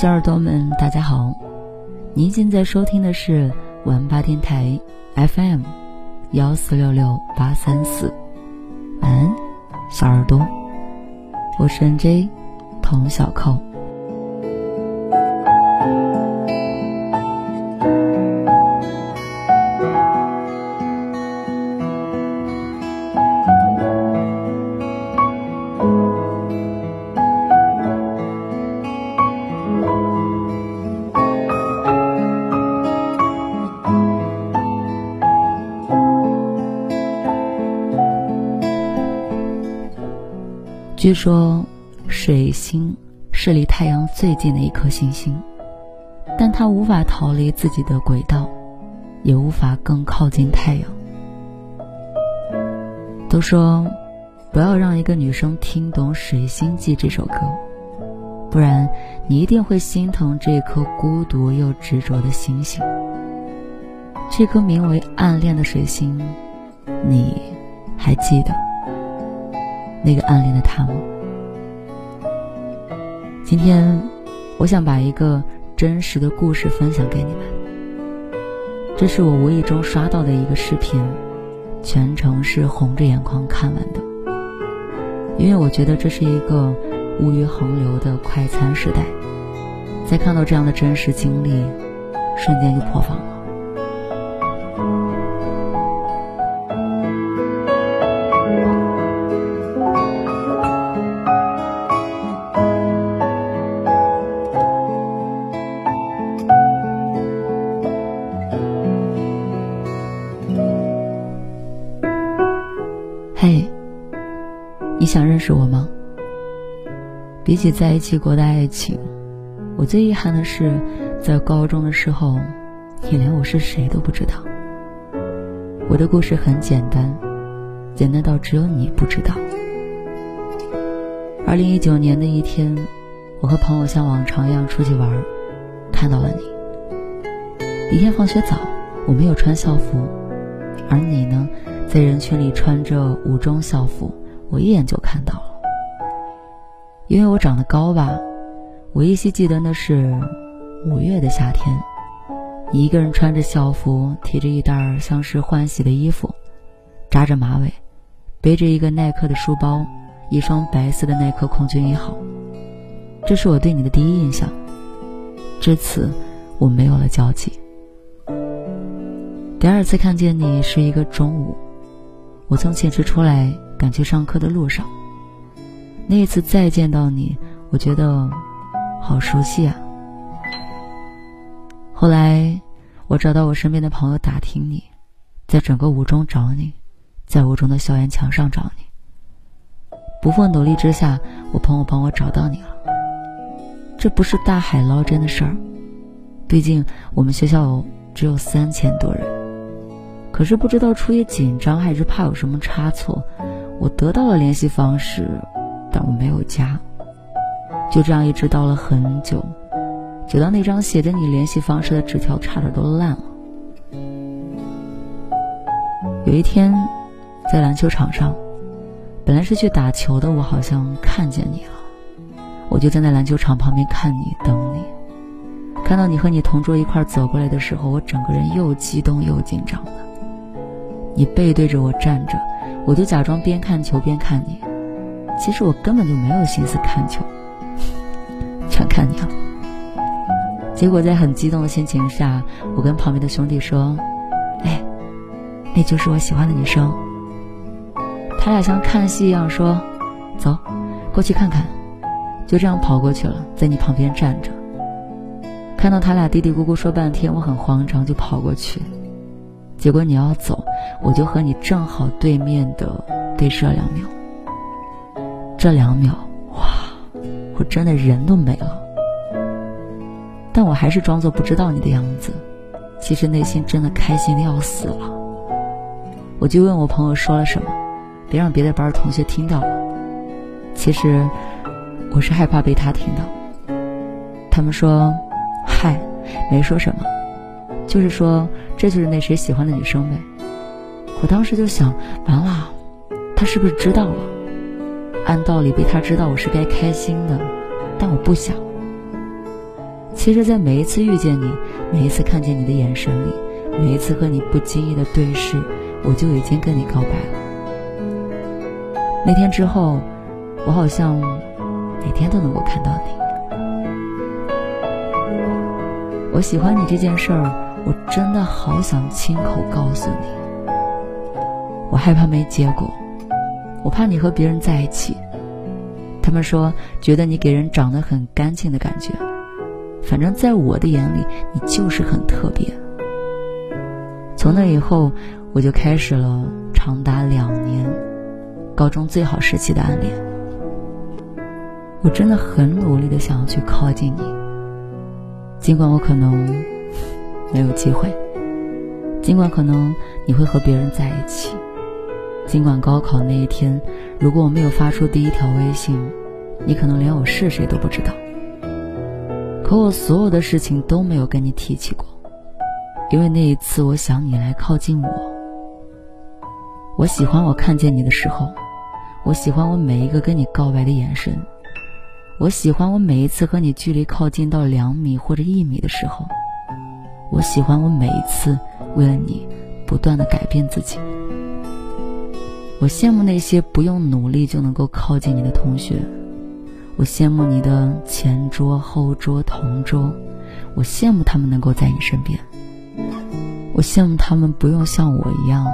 小耳朵们，大家好！您现在收听的是晚八电台 FM 幺四六六八三四。晚安，小耳朵，我是 NJ 童小扣。据说，水星是离太阳最近的一颗行星，但它无法逃离自己的轨道，也无法更靠近太阳。都说，不要让一个女生听懂《水星记》这首歌，不然你一定会心疼这颗孤独又执着的星星。这颗名为暗恋的水星，你还记得？那个暗恋的他吗？今天，我想把一个真实的故事分享给你们。这是我无意中刷到的一个视频，全程是红着眼眶看完的。因为我觉得这是一个物欲横流的快餐时代，在看到这样的真实经历，瞬间就破防了。比起在一起过的爱情，我最遗憾的是，在高中的时候，你连我是谁都不知道。我的故事很简单，简单到只有你不知道。二零一九年的一天，我和朋友像往常一样出去玩，看到了你。一天放学早，我没有穿校服，而你呢？在人群里穿着五中校服，我一眼就看到了。因为我长得高吧，我依稀记得那是五月的夏天，一个人穿着校服，提着一袋像是换洗的衣服，扎着马尾，背着一个耐克的书包，一双白色的耐克空军一号。这是我对你的第一印象，至此我没有了交集。第二次看见你是一个中午。我从寝室出来，赶去上课的路上。那一次再见到你，我觉得好熟悉啊。后来，我找到我身边的朋友打听你，在整个五中找你，在五中的校园墙上找你。不负努力之下，我朋友帮我找到你了。这不是大海捞针的事儿，毕竟我们学校只有三千多人。可是不知道出于紧张还是怕有什么差错，我得到了联系方式，但我没有加。就这样一直到了很久，久到那张写着你联系方式的纸条差点都烂了。有一天，在篮球场上，本来是去打球的我，好像看见你了。我就站在篮球场旁边看你，等你。看到你和你同桌一块走过来的时候，我整个人又激动又紧张的。你背对着我站着，我就假装边看球边看你。其实我根本就没有心思看球，全看你了。结果在很激动的心情下，我跟旁边的兄弟说：“哎，那就是我喜欢的女生。”他俩像看戏一样说：“走，过去看看。”就这样跑过去了，在你旁边站着。看到他俩嘀嘀咕咕说半天，我很慌张，就跑过去。结果你要走，我就和你正好对面的对视了两秒。这两秒，哇，我真的人都没了。但我还是装作不知道你的样子，其实内心真的开心的要死了。我就问我朋友说了什么，别让别的班同学听到了。其实我是害怕被他听到。他们说，嗨，没说什么。就是说，这就是那谁喜欢的女生呗。我当时就想，完了，他是不是知道了？按道理被他知道我是该开心的，但我不想。其实，在每一次遇见你，每一次看见你的眼神里，每一次和你不经意的对视，我就已经跟你告白了。那天之后，我好像每天都能够看到你。我喜欢你这件事儿，我真的好想亲口告诉你。我害怕没结果，我怕你和别人在一起。他们说觉得你给人长得很干净的感觉，反正在我的眼里，你就是很特别。从那以后，我就开始了长达两年高中最好时期的暗恋。我真的很努力的想要去靠近你。尽管我可能没有机会，尽管可能你会和别人在一起，尽管高考那一天，如果我没有发出第一条微信，你可能连我是谁都不知道。可我所有的事情都没有跟你提起过，因为那一次我想你来靠近我。我喜欢我看见你的时候，我喜欢我每一个跟你告白的眼神。我喜欢我每一次和你距离靠近到两米或者一米的时候，我喜欢我每一次为了你不断的改变自己。我羡慕那些不用努力就能够靠近你的同学，我羡慕你的前桌、后桌、同桌，我羡慕他们能够在你身边，我羡慕他们不用像我一样，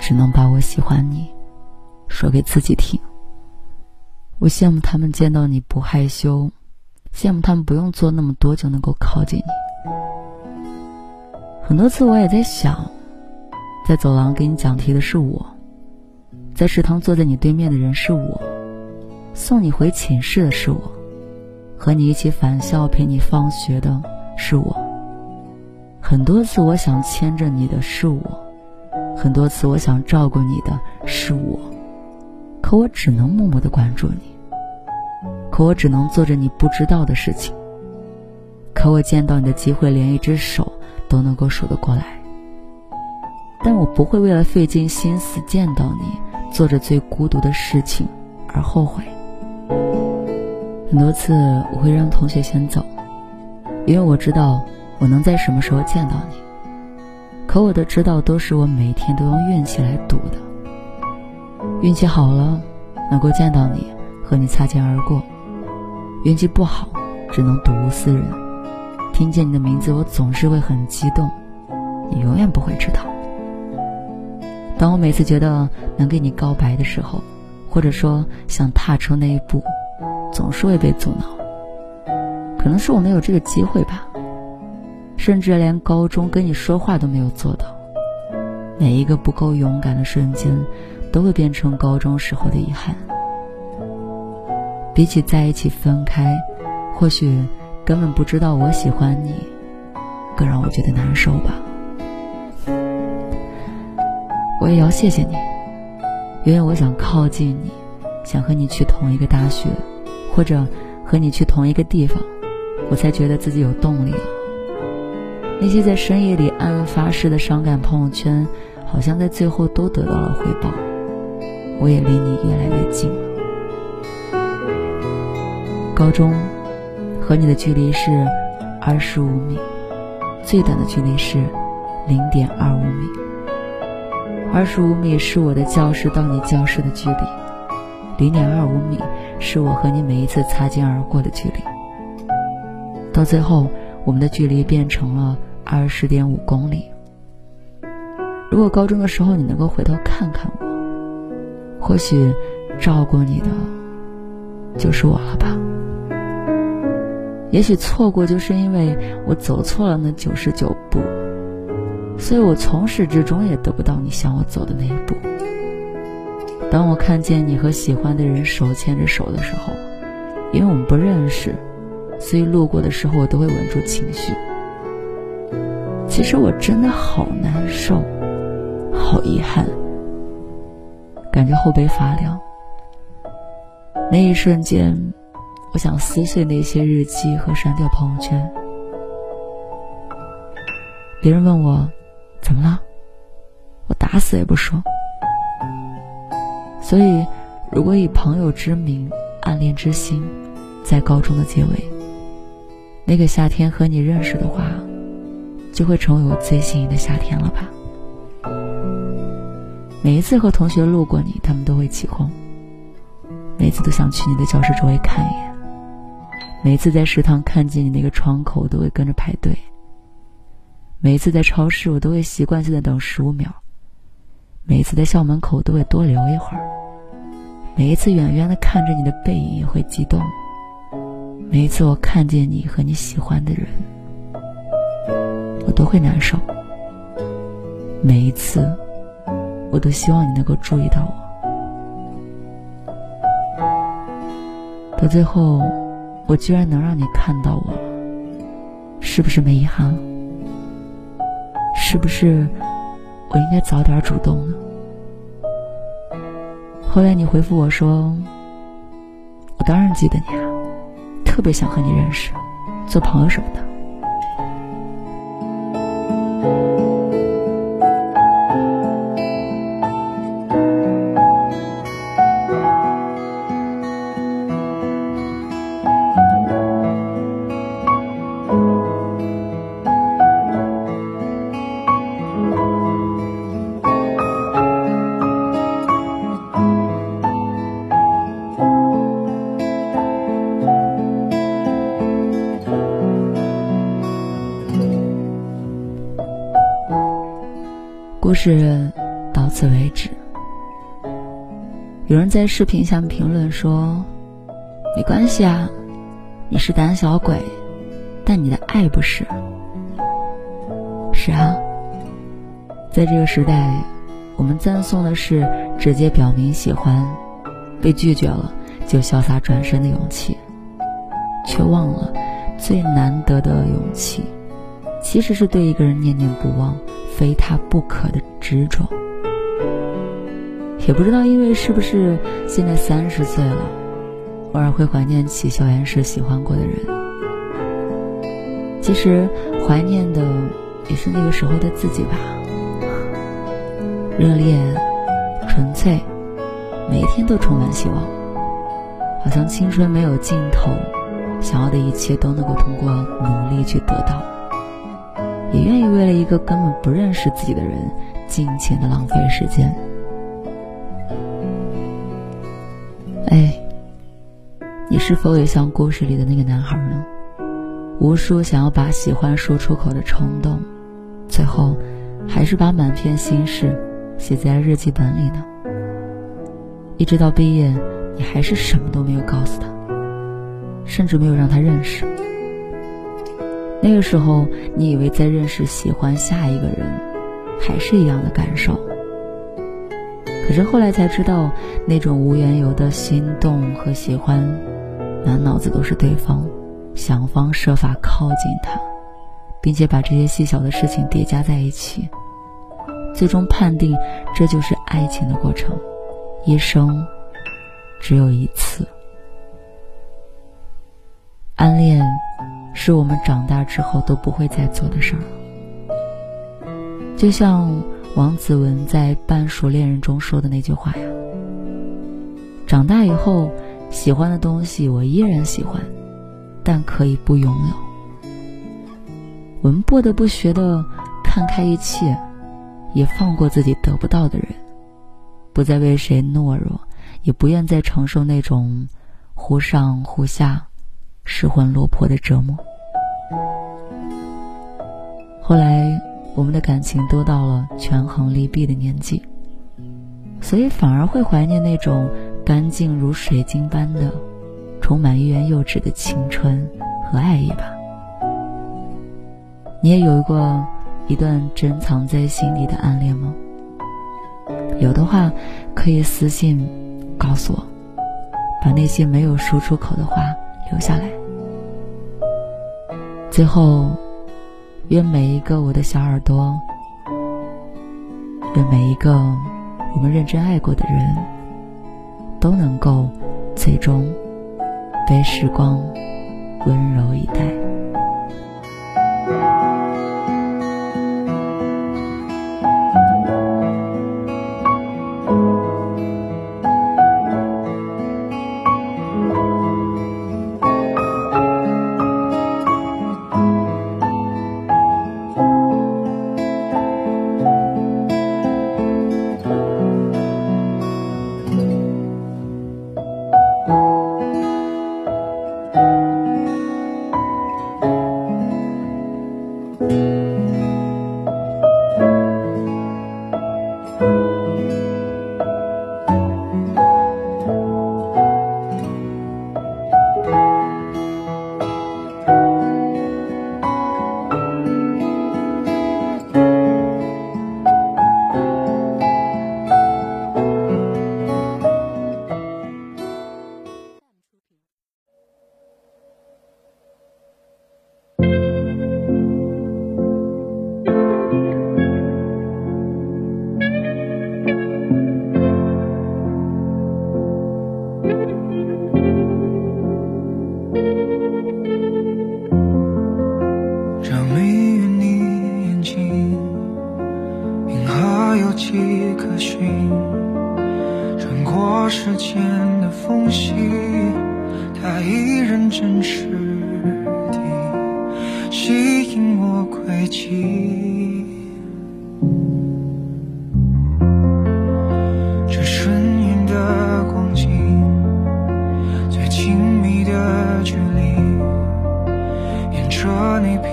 只能把我喜欢你说给自己听。我羡慕他们见到你不害羞，羡慕他们不用做那么多就能够靠近你。很多次我也在想，在走廊给你讲题的是我，在食堂坐在你对面的人是我，送你回寝室的是我，和你一起返校陪你放学的是我。很多次我想牵着你的是我，很多次我想照顾你的是我，可我只能默默的关注你。可我只能做着你不知道的事情。可我见到你的机会，连一只手都能够数得过来。但我不会为了费尽心思见到你，做着最孤独的事情而后悔。很多次我会让同学先走，因为我知道我能在什么时候见到你。可我的知道都是我每天都用运气来赌的。运气好了，能够见到你，和你擦肩而过。运气不好，只能睹物思人。听见你的名字，我总是会很激动。你永远不会知道。当我每次觉得能给你告白的时候，或者说想踏出那一步，总是会被阻挠。可能是我没有这个机会吧，甚至连高中跟你说话都没有做到。每一个不够勇敢的瞬间，都会变成高中时候的遗憾。比起在一起分开，或许根本不知道我喜欢你，更让我觉得难受吧。我也要谢谢你，因为我想靠近你，想和你去同一个大学，或者和你去同一个地方，我才觉得自己有动力了。那些在深夜里暗暗发誓的伤感朋友圈，好像在最后都得到了回报，我也离你越来越近了。高中和你的距离是二十五米，最短的距离是零点二五米。二十五米是我的教室到你教室的距离，零点二五米是我和你每一次擦肩而过的距离。到最后，我们的距离变成了二十点五公里。如果高中的时候你能够回头看看我，或许照顾你的就是我了吧。也许错过，就是因为我走错了那九十九步，所以我从始至终也得不到你想我走的那一步。当我看见你和喜欢的人手牵着手的时候，因为我们不认识，所以路过的时候我都会稳住情绪。其实我真的好难受，好遗憾，感觉后背发凉。那一瞬间。我想撕碎那些日记和删掉朋友圈。别人问我怎么了，我打死也不说。所以，如果以朋友之名暗恋之心，在高中的结尾，那个夏天和你认识的话，就会成为我最幸运的夏天了吧。每一次和同学路过你，他们都会起哄。每次都想去你的教室周围看一眼。每次在食堂看见你那个窗口，都会跟着排队。每一次在超市，我都会习惯性的等十五秒。每一次在校门口，都会多留一会儿。每一次远远的看着你的背影，也会激动。每一次我看见你和你喜欢的人，我都会难受。每一次，我都希望你能够注意到我。到最后，我居然能让你看到我了，是不是没遗憾了？是不是我应该早点主动呢？后来你回复我说：“我当然记得你啊，特别想和你认识，做朋友什么的。”在视频下面评论说：“没关系啊，你是胆小鬼，但你的爱不是。”是啊，在这个时代，我们赞颂的是直接表明喜欢，被拒绝了就潇洒转身的勇气，却忘了最难得的勇气，其实是对一个人念念不忘。非他不可的执着，也不知道因为是不是现在三十岁了，偶尔会怀念起校园时喜欢过的人。其实怀念的也是那个时候的自己吧，热烈、纯粹，每一天都充满希望，好像青春没有尽头，想要的一切都能够通过努力去得到。也愿意为了一个根本不认识自己的人，尽情的浪费时间。哎，你是否也像故事里的那个男孩呢？无数想要把喜欢说出口的冲动，最后还是把满篇心事写在日记本里呢？一直到毕业，你还是什么都没有告诉他，甚至没有让他认识。那个时候，你以为在认识、喜欢下一个人，还是一样的感受。可是后来才知道，那种无缘由的心动和喜欢，满脑子都是对方，想方设法靠近他，并且把这些细小的事情叠加在一起，最终判定这就是爱情的过程，一生只有一次。暗恋。是我们长大之后都不会再做的事儿。就像王子文在《半熟恋人》中说的那句话呀：“长大以后，喜欢的东西我依然喜欢，但可以不拥有。我们不得不学的看开一切，也放过自己得不到的人，不再为谁懦弱，也不愿再承受那种忽上忽下。”失魂落魄的折磨。后来，我们的感情都到了权衡利弊的年纪，所以反而会怀念那种干净如水晶般的、充满欲言又止的青春和爱意吧。你也有过一段珍藏在心底的暗恋吗？有的话，可以私信告诉我，把那些没有说出口的话。留下来。最后，愿每一个我的小耳朵，愿每一个我们认真爱过的人，都能够最终被时光温柔以待。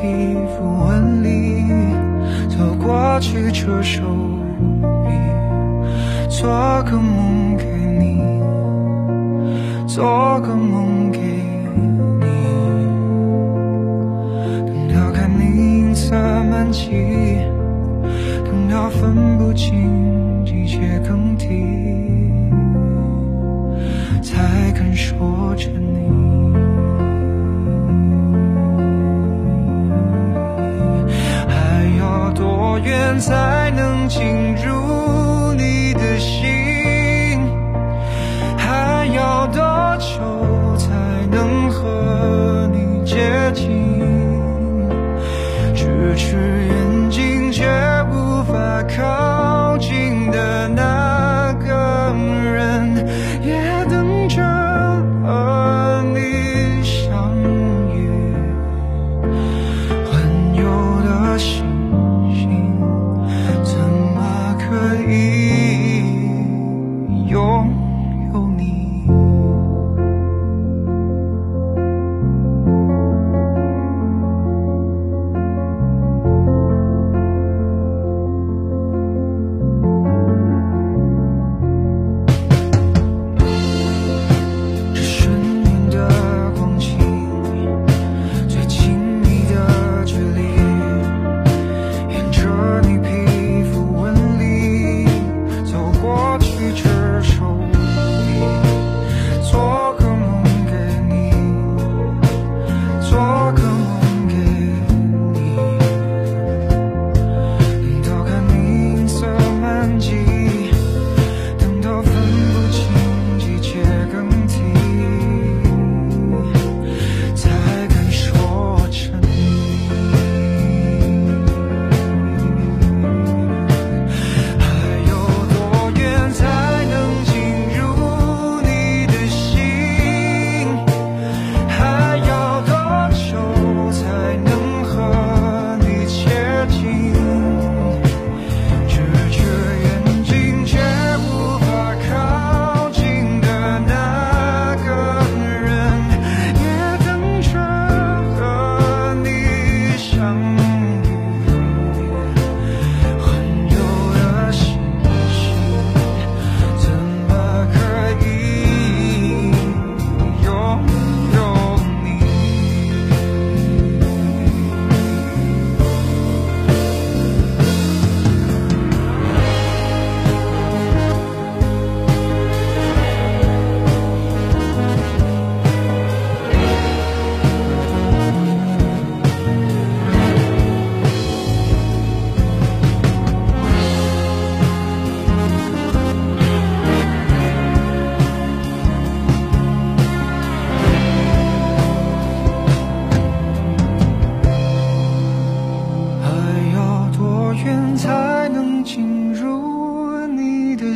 皮肤纹理走过去，这手臂，做个梦给你。做个梦给你，等到看你银色满际，等到分不清。才能进入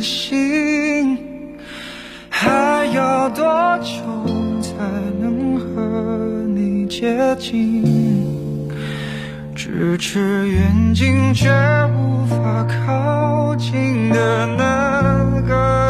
心还要多久才能和你接近？咫尺远近，却无法靠近的那个。